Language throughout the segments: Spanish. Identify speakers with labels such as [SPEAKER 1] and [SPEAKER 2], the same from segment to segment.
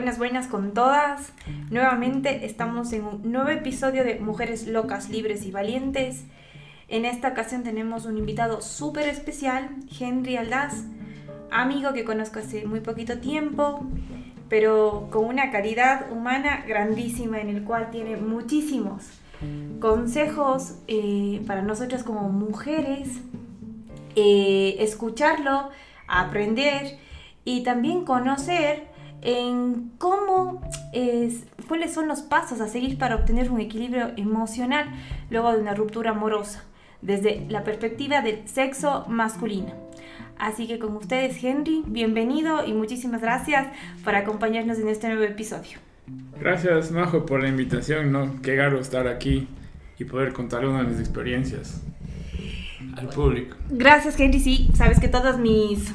[SPEAKER 1] Buenas, buenas con todas. Nuevamente estamos en un nuevo episodio de Mujeres Locas, Libres y Valientes. En esta ocasión tenemos un invitado súper especial, Henry Aldaz, amigo que conozco hace muy poquito tiempo, pero con una calidad humana grandísima en el cual tiene muchísimos consejos eh, para nosotras como mujeres, eh, escucharlo, aprender y también conocer en cómo es, cuáles son los pasos a seguir para obtener un equilibrio emocional luego de una ruptura amorosa, desde la perspectiva del sexo masculino. Así que con ustedes, Henry, bienvenido y muchísimas gracias por acompañarnos en este nuevo episodio.
[SPEAKER 2] Gracias, Majo, por la invitación, ¿no? Qué garo estar aquí y poder contar una de mis experiencias al público.
[SPEAKER 1] Gracias, Henry. Sí, sabes que todas mis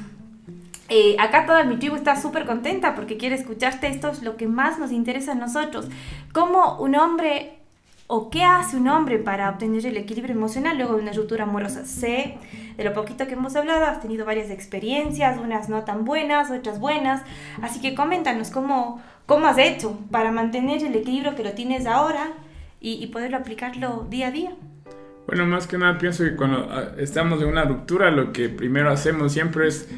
[SPEAKER 1] eh, acá toda mi tribu está súper contenta porque quiere escucharte. Esto es lo que más nos interesa a nosotros. ¿Cómo un hombre o qué hace un hombre para obtener el equilibrio emocional luego de una ruptura amorosa? Sé de lo poquito que hemos hablado, has tenido varias experiencias, unas no tan buenas, otras buenas. Así que coméntanos cómo, cómo has hecho para mantener el equilibrio que lo tienes ahora y, y poderlo aplicarlo día a día.
[SPEAKER 2] Bueno, más que nada pienso que cuando ah, estamos en una ruptura, lo que primero hacemos siempre es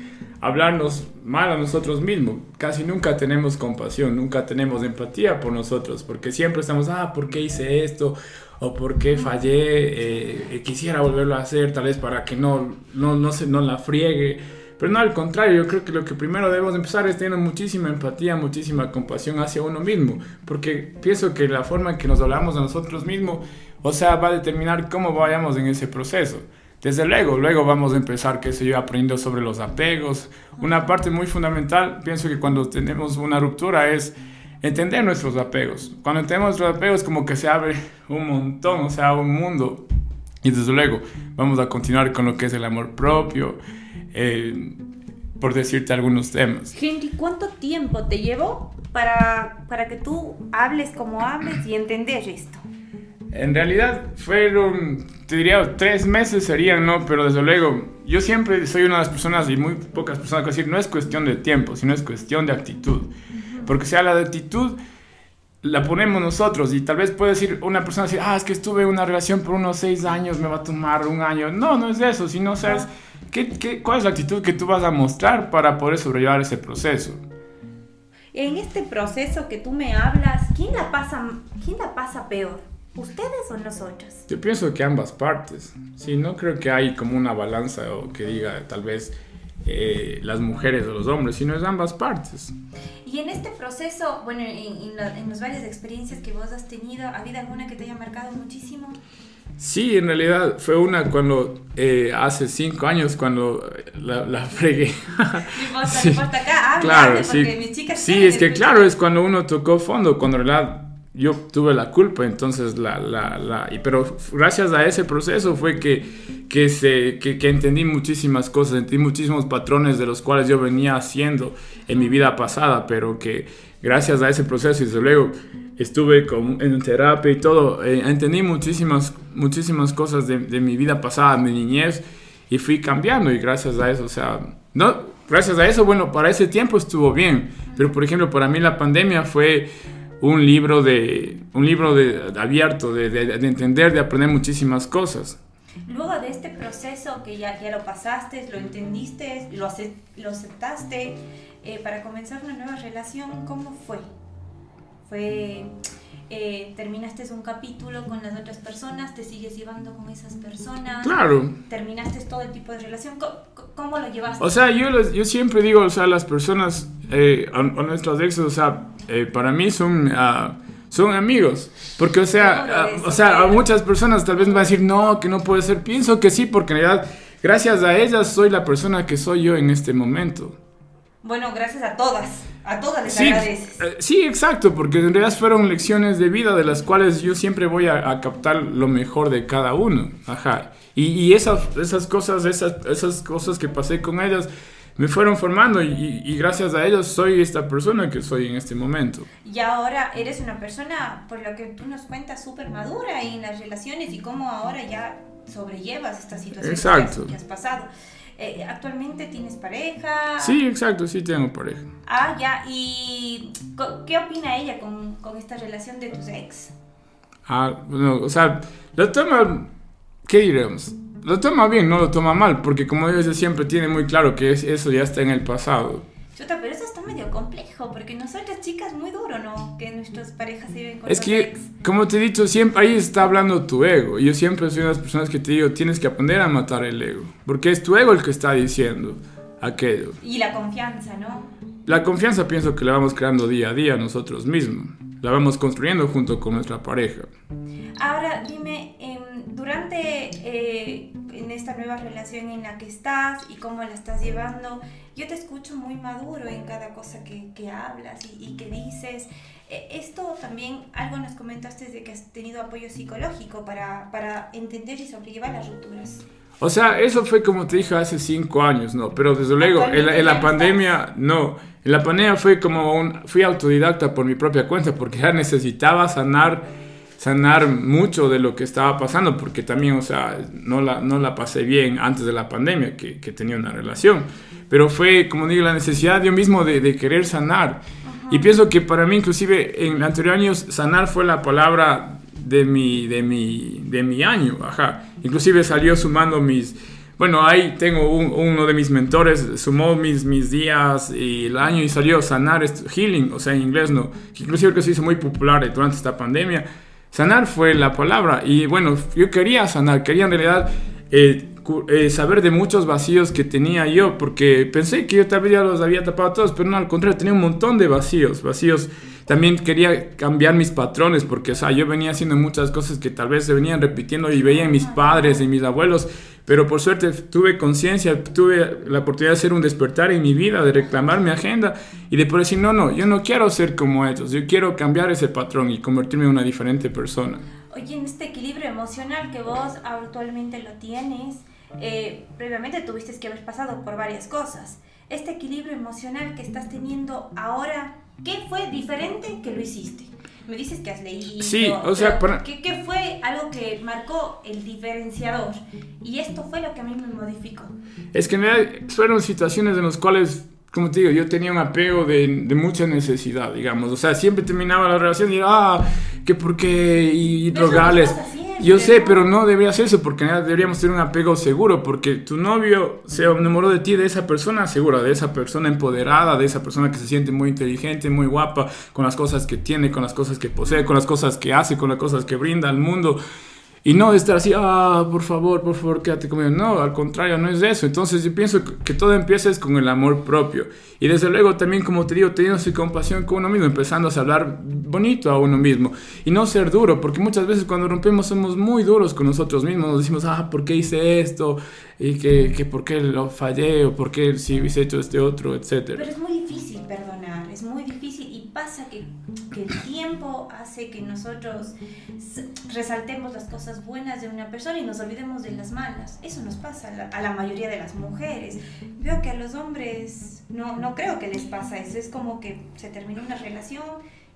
[SPEAKER 2] hablarnos mal a nosotros mismos. Casi nunca tenemos compasión, nunca tenemos empatía por nosotros, porque siempre estamos, ah, ¿por qué hice esto? O ¿por qué fallé? Eh, quisiera volverlo a hacer, tal vez para que no, no, no, se, no la friegue. Pero no, al contrario, yo creo que lo que primero debemos empezar es tener muchísima empatía, muchísima compasión hacia uno mismo, porque pienso que la forma en que nos hablamos a nosotros mismos, o sea, va a determinar cómo vayamos en ese proceso. Desde luego, luego vamos a empezar, qué sé yo, aprendiendo sobre los apegos. Una parte muy fundamental, pienso que cuando tenemos una ruptura es entender nuestros apegos. Cuando tenemos nuestros apegos como que se abre un montón, o sea, un mundo. Y desde luego vamos a continuar con lo que es el amor propio, eh, por decirte algunos temas.
[SPEAKER 1] Henry, ¿cuánto tiempo te llevó para, para que tú hables como hables y entender esto?
[SPEAKER 2] En realidad fueron, te diría, tres meses serían, ¿no? Pero desde luego, yo siempre soy una de las personas y muy pocas personas que decir, no es cuestión de tiempo, sino es cuestión de actitud. Porque si la de actitud, la ponemos nosotros y tal vez puede decir una persona decir, ah, es que estuve en una relación por unos seis años, me va a tomar un año. No, no es eso, sino sabes ¿qué, qué, cuál es la actitud que tú vas a mostrar para poder sobrellevar ese proceso.
[SPEAKER 1] En este proceso que tú me hablas, ¿quién la pasa, quién la pasa peor? ¿Ustedes o nosotros?
[SPEAKER 2] Yo pienso que ambas partes. Sí, no creo que hay como una balanza o que diga tal vez eh, las mujeres o los hombres, sino es ambas partes.
[SPEAKER 1] Y en este proceso, bueno, en, en, las varias experiencias que vos has tenido, ¿ha habido alguna que te haya marcado muchísimo?
[SPEAKER 2] Sí, en realidad fue una cuando eh, hace cinco años cuando la, la fregué.
[SPEAKER 1] No importa, acá, habla, claro,
[SPEAKER 2] sí, mis chicas sí es que claro, es cuando uno tocó fondo, cuando en realidad yo tuve la culpa, entonces la, la, la y, pero gracias a ese proceso fue que, que, se, que, que, entendí muchísimas cosas, entendí muchísimos patrones de los cuales yo venía haciendo en mi vida pasada, pero que gracias a ese proceso y desde luego estuve con, en terapia y todo, eh, entendí muchísimas, muchísimas cosas de, de, mi vida pasada, mi niñez, y fui cambiando y gracias a eso, o sea, no, gracias a eso, bueno, para ese tiempo estuvo bien, pero por ejemplo, para mí la pandemia fue un libro, de, un libro de, abierto, de, de, de, entender, de aprender muchísimas cosas.
[SPEAKER 1] Luego de este proceso que ya, ya lo pasaste, lo entendiste, lo, lo aceptaste, eh, para comenzar una nueva relación, ¿cómo fue? ¿Fue eh, terminaste un capítulo con las otras personas, te sigues llevando con esas personas.
[SPEAKER 2] Claro.
[SPEAKER 1] Terminaste todo el tipo de relación. ¿Cómo, cómo lo llevaste?
[SPEAKER 2] O sea, yo, yo siempre digo, o sea, las personas, eh, a, a, nuestros exes, o sea, eh, para mí son, uh, son amigos. Porque, o sea, uh, o sea, a muchas personas tal vez me van a decir, no, que no puede ser. Pienso que sí, porque en realidad, gracias a ellas, soy la persona que soy yo en este momento.
[SPEAKER 1] Bueno, gracias a todas. A todas les sí, agradeces.
[SPEAKER 2] Eh, sí, exacto, porque en realidad fueron lecciones de vida de las cuales yo siempre voy a, a captar lo mejor de cada uno. Ajá. Y, y esas, esas cosas, esas, esas cosas que pasé con ellas me fueron formando y, y, gracias a ellos soy esta persona que soy en este momento.
[SPEAKER 1] Y ahora eres una persona, por lo que tú nos cuentas, súper madura en las relaciones y cómo ahora ya sobrellevas esta situación
[SPEAKER 2] Exacto.
[SPEAKER 1] que has pasado. Eh, ¿Actualmente tienes pareja?
[SPEAKER 2] Sí, exacto, sí tengo pareja.
[SPEAKER 1] Ah, ya. ¿Y qué opina ella con, con esta relación de tus ex?
[SPEAKER 2] Ah, bueno, o sea, lo toma, ¿qué diremos? Lo toma bien, no lo toma mal, porque como yo siempre tiene muy claro que eso ya está en el pasado.
[SPEAKER 1] Chuta, pero eso está medio complejo, porque nosotras chicas muy duro, ¿no? Que nuestras parejas se viven con
[SPEAKER 2] Es que, como te he dicho, siempre ahí está hablando tu ego. Yo siempre soy una de las personas que te digo, tienes que aprender a matar el ego, porque es tu ego el que está diciendo aquello.
[SPEAKER 1] Y la confianza, ¿no?
[SPEAKER 2] La confianza pienso que la vamos creando día a día nosotros mismos. La vamos construyendo junto con nuestra pareja.
[SPEAKER 1] Ahora, dime, em, durante eh, en esta nueva relación en la que estás y cómo la estás llevando, yo te escucho muy maduro en cada cosa que, que hablas y, que dices. E, esto también, algo nos comentaste de que has tenido apoyo psicológico para, para entender y sobrellevar las rupturas.
[SPEAKER 2] O sea, eso fue como te dije hace cinco años, ¿no? Pero desde luego, en la, pandemia, no. En la pandemia fue como un, fui autodidacta por mi propia cuenta porque ya necesitaba sanar sanar mucho de lo que estaba pasando, porque también, o sea, no la, no la pasé bien antes de la pandemia, que, que tenía una relación, pero fue, como digo, la necesidad yo mismo de, de querer sanar. Y pienso que para mí, inclusive, en anteriores años, sanar fue la palabra de mi, de mi, de mi año, ajá. Inclusive salió sumando mis... Bueno, ahí tengo uno de mis mentores, sumó mis, mis días y el año y salió sanar, healing, o sea, en inglés no, que inclusive que se hizo muy popular durante esta pandemia Sanar fue la palabra. Y bueno, yo quería sanar, quería en realidad eh, eh, saber de muchos vacíos que tenía yo, porque pensé que yo tal vez ya los había tapado todos, pero no, al contrario, tenía un montón de vacíos, vacíos. También quería cambiar mis patrones, porque, o sea, yo venía haciendo muchas cosas que tal vez se venían repitiendo y veía en mis padres, y mis abuelos, pero por suerte tuve conciencia, tuve la oportunidad de hacer un despertar en mi vida, de reclamar mi agenda y de poder decir, no, no, yo no quiero ser como ellos, yo quiero cambiar ese patrón y convertirme en una diferente persona.
[SPEAKER 1] Oye, en este equilibrio emocional que vos actualmente lo tienes, eh, previamente tuviste que haber pasado por varias cosas. Este equilibrio emocional que estás teniendo ahora, ¿qué fue diferente que lo hiciste? Me dices que has leído.
[SPEAKER 2] Sí, o sea,
[SPEAKER 1] ¿qué, fue algo que marcó el diferenciador? Y esto fue lo que a mí me modificó.
[SPEAKER 2] Es que en realidad fueron situaciones en las cuales como te digo, yo tenía un apego de, de, mucha necesidad, digamos. O sea, siempre terminaba la relación y, ah, que por qué, y, drogarles. Yo sé, pero no deberías eso, porque deberíamos tener un apego seguro, porque tu novio se enamoró de ti, de esa persona segura, de esa persona empoderada, de esa persona que se siente muy inteligente, muy guapa, con las cosas que tiene, con las cosas que posee, con las cosas que hace, con las cosas que brinda al mundo. Y no estar así, ah, por favor, por favor, quédate conmigo. No, al contrario, no es eso. Entonces yo pienso que todo empieza es con el amor propio. Y desde luego también, como te digo, teniendo su compasión con uno mismo, empezando a hablar bonito a uno mismo. Y no ser duro, porque muchas veces cuando rompemos somos muy duros con nosotros mismos. Nos decimos, ah, ¿por qué hice esto? Y que, que por qué lo fallé, o por qué si hubiese hecho este otro, etcétera.
[SPEAKER 1] Pero es muy difícil Y pasa que, que el tiempo hace que nosotros resaltemos las cosas buenas de una persona y nos olvidemos de las malas. Eso nos pasa a la, mayoría de las mujeres. Veo que a los hombres no, no creo que les pasa eso. Es como que se terminó una relación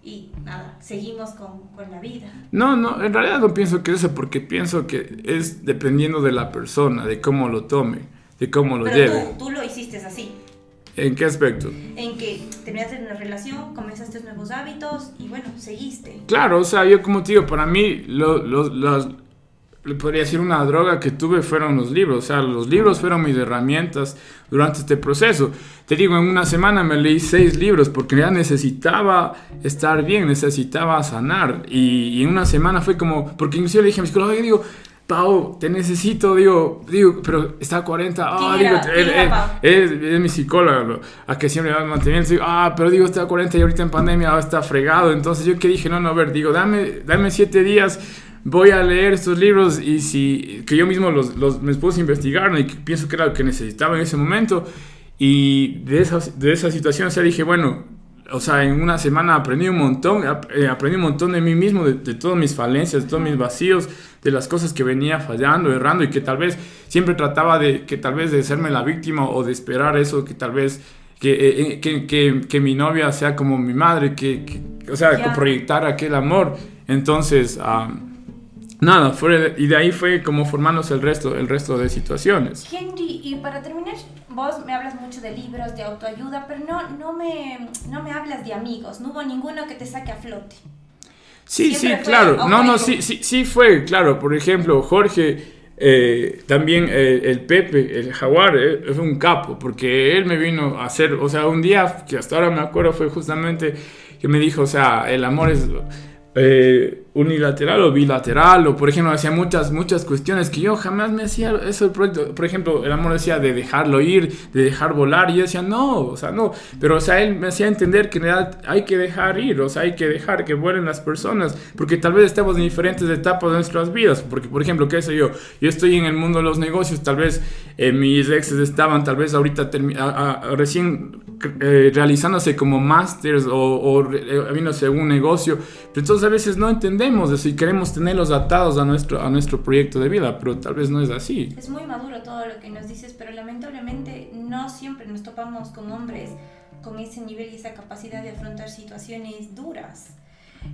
[SPEAKER 1] y nada, seguimos con, con, la vida.
[SPEAKER 2] No, no, en realidad no pienso que eso, porque pienso que es dependiendo de la persona, de cómo lo tome, de cómo lo lleve.
[SPEAKER 1] Tú, tú lo hiciste así.
[SPEAKER 2] ¿En qué aspecto?
[SPEAKER 1] En que terminaste una relación, comenzaste nuevos hábitos y bueno, seguiste.
[SPEAKER 2] Claro, o sea, yo como te digo, para mí lo, le podría decir una droga que tuve fueron los libros. O sea, los libros fueron mis herramientas durante este proceso. Te digo, en una semana me leí seis libros porque ya necesitaba estar bien, necesitaba sanar. Y, en una semana fue como, porque inclusive le dije a mi psicólogo, digo, Pau, te necesito, digo, digo, pero está a 40, ah, digo, es, es, mi psicólogo, a que siempre va manteniendo, digo, ah, pero digo, está a 40 y ahorita en pandemia está fregado, entonces yo que dije, no, no, a ver, digo, dame, dame siete días, voy a leer estos libros y si, que yo mismo los, los me puse a investigar y pienso que era lo que necesitaba en ese momento, y de esa, de esa situación, o sea, dije, bueno, o sea, en una semana aprendí un montón, eh, aprendí un montón de mí mismo, de, de, todas mis falencias, de todos mis vacíos, de las cosas que venía fallando, errando y que tal vez siempre trataba de, que tal vez de serme la víctima o de esperar eso, que tal vez, que, eh, eh, que, que, que mi novia sea como mi madre, que, o sea, proyectar aquel amor. Entonces, nada, fue, y de ahí fue como formándose el resto, el resto de situaciones.
[SPEAKER 1] Henry, y para terminar, vos me hablas mucho de libros, de autoayuda, pero no, no, me, no me hablas de amigos, no hubo ninguno que te saque a flote.
[SPEAKER 2] Sí, sí, claro, no, no, sí, sí, sí fue, claro, por ejemplo, Jorge... Eh, también eh, el Pepe, el Jaguar, eh, es un capo, porque él me vino a hacer, o sea, un día que hasta ahora me acuerdo fue justamente que me dijo, o sea, el amor es eh, unilateral o bilateral, o por ejemplo, hacía muchas, muchas cuestiones que yo jamás me hacía eso. Por ejemplo, el amor decía de dejarlo ir, de dejar volar, y yo decía, no, o sea, no. Pero, o sea, él me hacía entender que en realidad hay que dejar ir, o sea, hay que dejar que vuelen las personas, porque tal vez estemos en diferentes etapas de nuestras vidas. Porque, por ejemplo, qué sé yo, yo estoy en el mundo de los negocios, tal vez eh, mis exes estaban, tal vez ahorita recién eh, realizándose como másters o, o eh, un negocio, pero entonces a veces no entendemos eso y queremos tenerlos atados a nuestro, a nuestro proyecto de vida, pero tal vez no es así.
[SPEAKER 1] Es muy maduro todo lo que nos dices, pero lamentablemente no siempre nos topamos con hombres con ese nivel y esa capacidad de afrontar situaciones duras.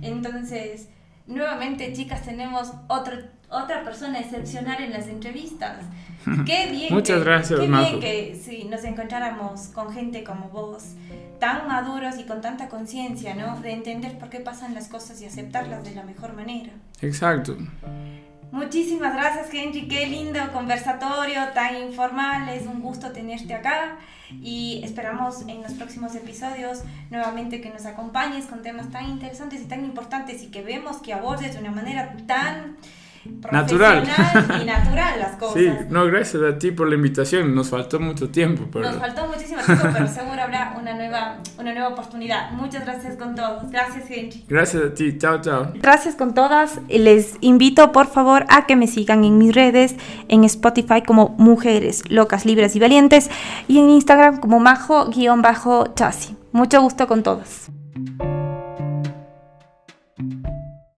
[SPEAKER 1] Entonces, nuevamente, chicas, tenemos otro, otra persona excepcional en las entrevistas. Qué bien.
[SPEAKER 2] Muchas gracias,
[SPEAKER 1] Qué bien que si nos encontráramos con gente como vos, tan maduros y con tanta conciencia, ¿no? De entender por qué pasan las cosas y aceptarlas de la mejor manera.
[SPEAKER 2] Exacto.
[SPEAKER 1] Muchísimas gracias, Henry. Qué lindo conversatorio, tan informal. Es un gusto tenerte acá. Y esperamos en los próximos episodios nuevamente que nos acompañes con temas tan interesantes y tan importantes y que vemos que abordes de una manera tan
[SPEAKER 2] natural
[SPEAKER 1] y natural las cosas. Sí,
[SPEAKER 2] no, gracias a ti por la invitación. Nos faltó mucho tiempo.
[SPEAKER 1] Pero... Nos faltó muchísimo tiempo, pero seguro habrá una nueva, una nueva oportunidad. Muchas gracias con todos. Gracias, Henry.
[SPEAKER 2] Gracias a ti. Chao, chao.
[SPEAKER 1] Gracias con todas. Les invito, por favor, a que me sigan en mis redes, en Spotify como Mujeres Locas, Libres y Valientes y en Instagram como majo-chasi. Mucho gusto con todos.